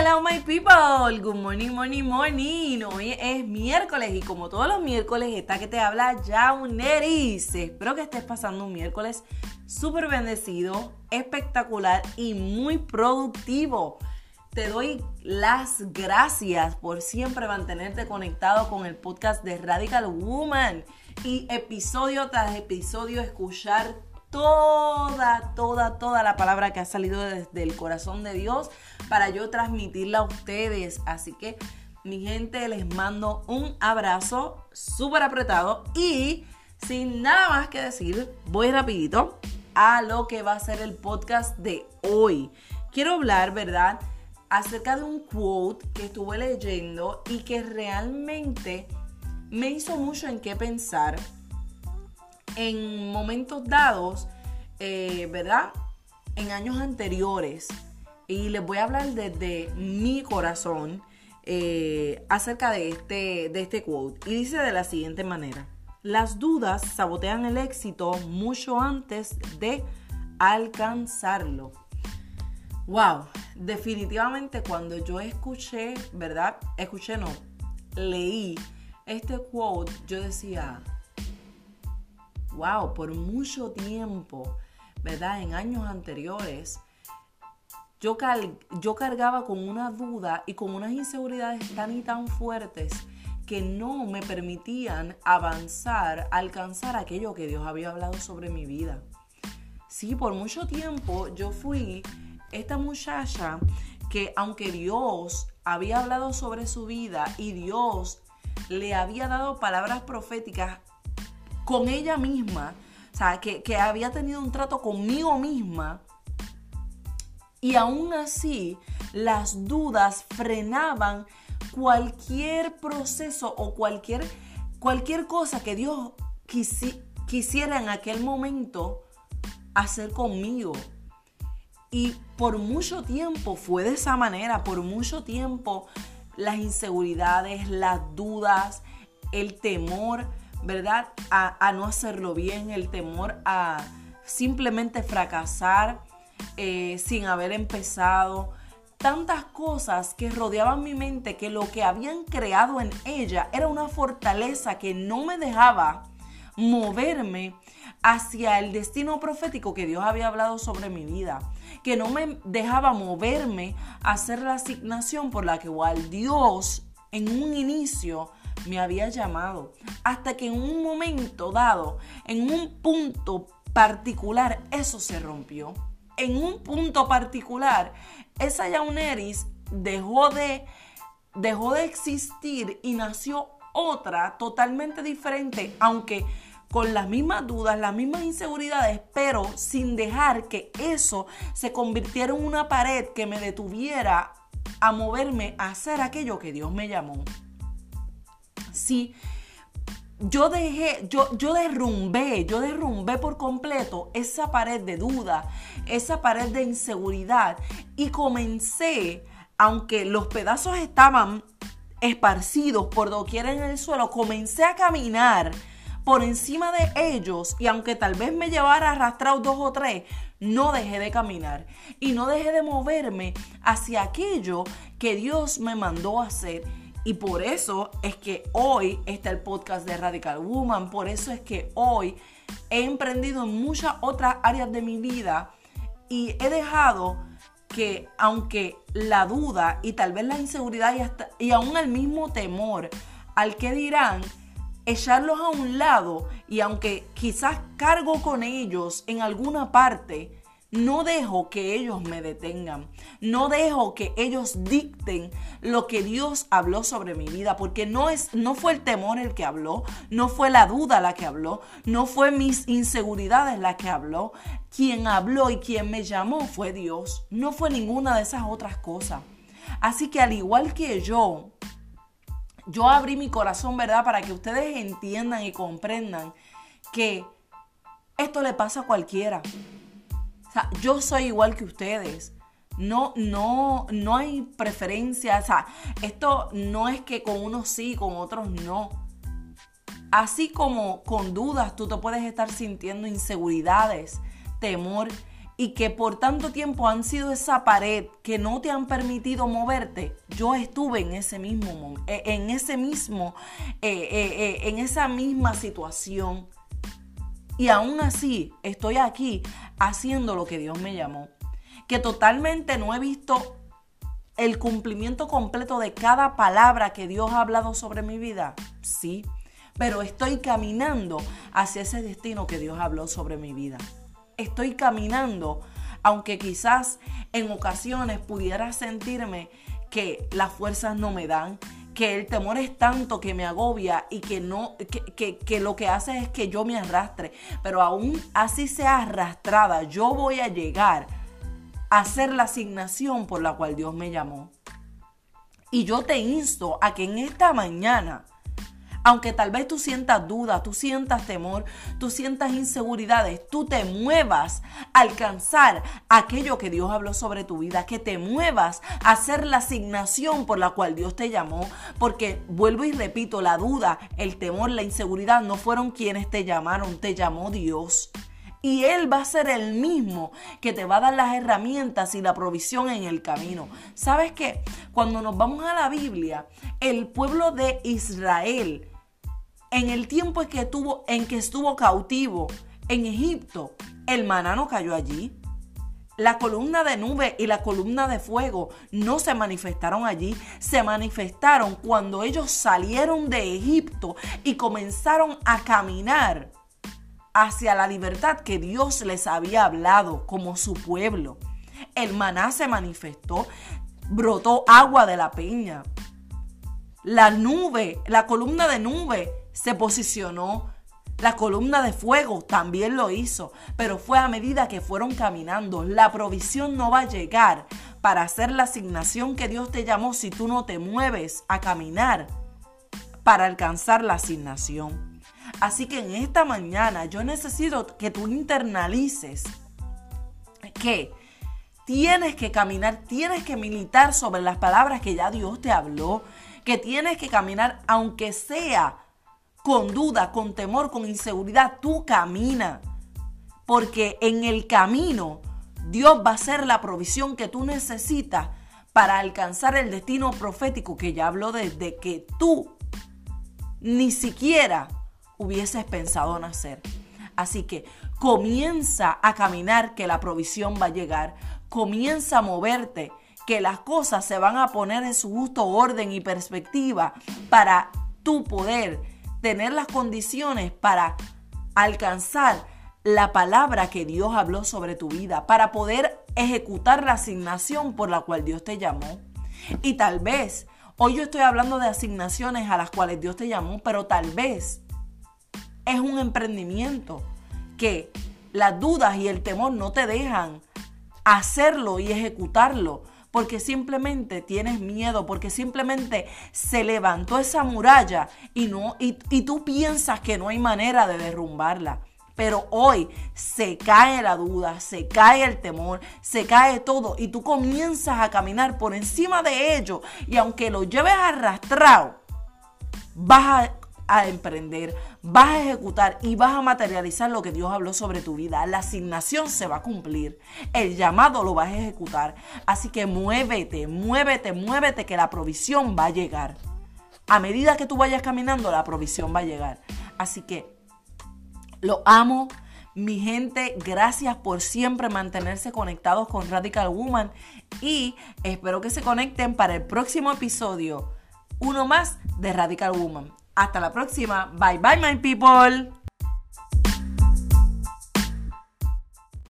Hello my people, good morning, morning, morning. Hoy es miércoles y como todos los miércoles está que te habla Jauneris. Espero que estés pasando un miércoles súper bendecido, espectacular y muy productivo. Te doy las gracias por siempre mantenerte conectado con el podcast de Radical Woman y episodio tras episodio escuchar toda, toda, toda la palabra que ha salido desde el corazón de Dios para yo transmitirla a ustedes. Así que, mi gente, les mando un abrazo súper apretado y sin nada más que decir, voy rapidito a lo que va a ser el podcast de hoy. Quiero hablar, ¿verdad? Acerca de un quote que estuve leyendo y que realmente me hizo mucho en qué pensar en momentos dados, eh, ¿verdad? En años anteriores. Y les voy a hablar desde mi corazón eh, acerca de este, de este quote. Y dice de la siguiente manera. Las dudas sabotean el éxito mucho antes de alcanzarlo. Wow, definitivamente cuando yo escuché, ¿verdad? Escuché, no, leí este quote, yo decía, wow, por mucho tiempo, ¿verdad? En años anteriores, yo, yo cargaba con una duda y con unas inseguridades tan y tan fuertes que no me permitían avanzar, alcanzar aquello que Dios había hablado sobre mi vida. Sí, por mucho tiempo yo fui esta muchacha que aunque Dios había hablado sobre su vida y Dios le había dado palabras proféticas con ella misma, o sea, que, había tenido un trato conmigo misma, y aún así las dudas frenaban cualquier proceso o cualquier, cualquier cosa que Dios quisiera en aquel momento hacer conmigo. Y por mucho tiempo fue de esa manera, por mucho tiempo las inseguridades, las dudas, el temor ¿verdad? A, no hacerlo bien, el temor a simplemente fracasar eh, sin haber empezado. Tantas cosas que rodeaban mi mente que lo que habían creado en ella era una fortaleza que no me dejaba moverme hacia el destino profético que Dios había hablado sobre mi vida, que no me dejaba moverme a hacer la asignación por la que igual Dios en un inicio me había llamado. Hasta que en un momento dado, en un punto particular, eso se rompió. En un punto particular, esa Yauneris dejó de, dejó de existir y nació otra totalmente diferente, aunque con las mismas dudas, las mismas inseguridades, pero sin dejar que eso se convirtiera en una pared que me detuviera a moverme a hacer aquello que Dios me llamó si yo dejé, yo, yo derrumbé, yo derrumbé por completo esa pared de duda, esa pared de inseguridad y comencé, aunque los pedazos estaban esparcidos por doquier en el suelo, comencé a caminar por encima de ellos y aunque tal vez me llevara arrastrado dos o tres, no dejé de caminar y no dejé de moverme hacia aquello que Dios me mandó hacer y por eso es que hoy está el podcast de Radical Woman, por eso es que hoy he emprendido en muchas otras áreas de mi vida y he dejado que aunque la duda y tal vez la inseguridad y, hasta, y aún el mismo temor al que dirán, echarlos a un lado y aunque quizás cargo con ellos en alguna parte, no dejo que ellos me detengan. No dejo que ellos dicten lo que Dios habló sobre mi vida, porque no es no fue el temor el que habló, no fue la duda la que habló, no fue mis inseguridades la que habló. Quien habló y quien me llamó fue Dios, no fue ninguna de esas otras cosas. Así que al igual que yo, yo abrí mi corazón, ¿verdad? Para que ustedes entiendan y comprendan que esto le pasa a cualquiera yo soy igual que ustedes. No, no, no hay preferencia. O sea, esto no es que con unos sí, con otros no. Así como con dudas tú te puedes estar sintiendo inseguridades, temor y que por tanto tiempo han sido esa pared que no te han permitido moverte, yo estuve en ese mismo eh, en ese mismo eh, eh, en esa misma situación y aún así estoy aquí haciendo lo que Dios me llamó, que totalmente no he visto el cumplimiento completo de cada palabra que Dios ha hablado sobre mi vida, sí, pero estoy caminando hacia ese destino que Dios habló sobre mi vida. Estoy caminando, aunque quizás en ocasiones pudiera sentirme que las fuerzas no me dan, que el temor es tanto que me agobia y que no que, lo que hace es que yo me arrastre, pero aún así sea arrastrada, yo voy a llegar a hacer la asignación por la cual Dios me llamó. Y yo te insto a que en esta mañana aunque tal vez tú sientas duda, tú sientas temor, tú sientas inseguridades, tú te muevas a alcanzar aquello que Dios habló sobre tu vida, que te muevas a hacer la asignación por la cual Dios te llamó, porque vuelvo y repito, la duda, el temor, la inseguridad no fueron quienes te llamaron, te llamó Dios. Y Él va a ser el mismo que te va a dar las herramientas y la provisión en el camino. ¿Sabes qué? Cuando nos vamos a la Biblia, el pueblo de Israel en el tiempo en que, estuvo, cautivo en Egipto, el maná no cayó allí. La columna de nube y la columna de fuego no se manifestaron allí, se manifestaron cuando ellos salieron de Egipto y comenzaron a caminar hacia la libertad que Dios les había hablado como su pueblo. El maná se manifestó, brotó agua de la peña. La nube, la columna de nube se posicionó. La columna de fuego también lo hizo, pero fue a medida que fueron caminando. La provisión no va a llegar para hacer la asignación que Dios te llamó si tú no te mueves a caminar para alcanzar la asignación. Así que en esta mañana yo necesito que tú internalices que tienes que caminar, tienes que militar sobre las palabras que ya Dios te habló, que tienes que caminar aunque sea con duda, con temor, con inseguridad, tú camina. Porque en el camino Dios va a ser la provisión que tú necesitas para alcanzar el destino profético que ya habló desde que tú ni siquiera hubieses pensado nacer. Así que comienza a caminar que la provisión va a llegar. Comienza a moverte que las cosas se van a poner en su justo orden y perspectiva para tu poder tener las condiciones para alcanzar la palabra que Dios habló sobre tu vida, para poder ejecutar la asignación por la cual Dios te llamó. Y tal vez, hoy yo estoy hablando de asignaciones a las cuales Dios te llamó, pero tal vez es un emprendimiento que las dudas y el temor no te dejan hacerlo y ejecutarlo porque simplemente tienes miedo, porque simplemente se levantó esa muralla y, no, y, tú piensas que no hay manera de derrumbarla. Pero hoy se cae la duda, se cae el temor, se cae todo y tú comienzas a caminar por encima de ello y aunque lo lleves arrastrado, vas a a emprender, vas a ejecutar y vas a materializar lo que Dios habló sobre tu vida. La asignación se va a cumplir, el llamado lo vas a ejecutar. Así que muévete, muévete, muévete que la provisión va a llegar. A medida que tú vayas caminando, la provisión va a llegar. Así que lo amo. Mi gente, gracias por siempre mantenerse conectados con Radical Woman y espero que se conecten para el próximo episodio, uno más de Radical Woman. Hasta la próxima. Bye bye, my people.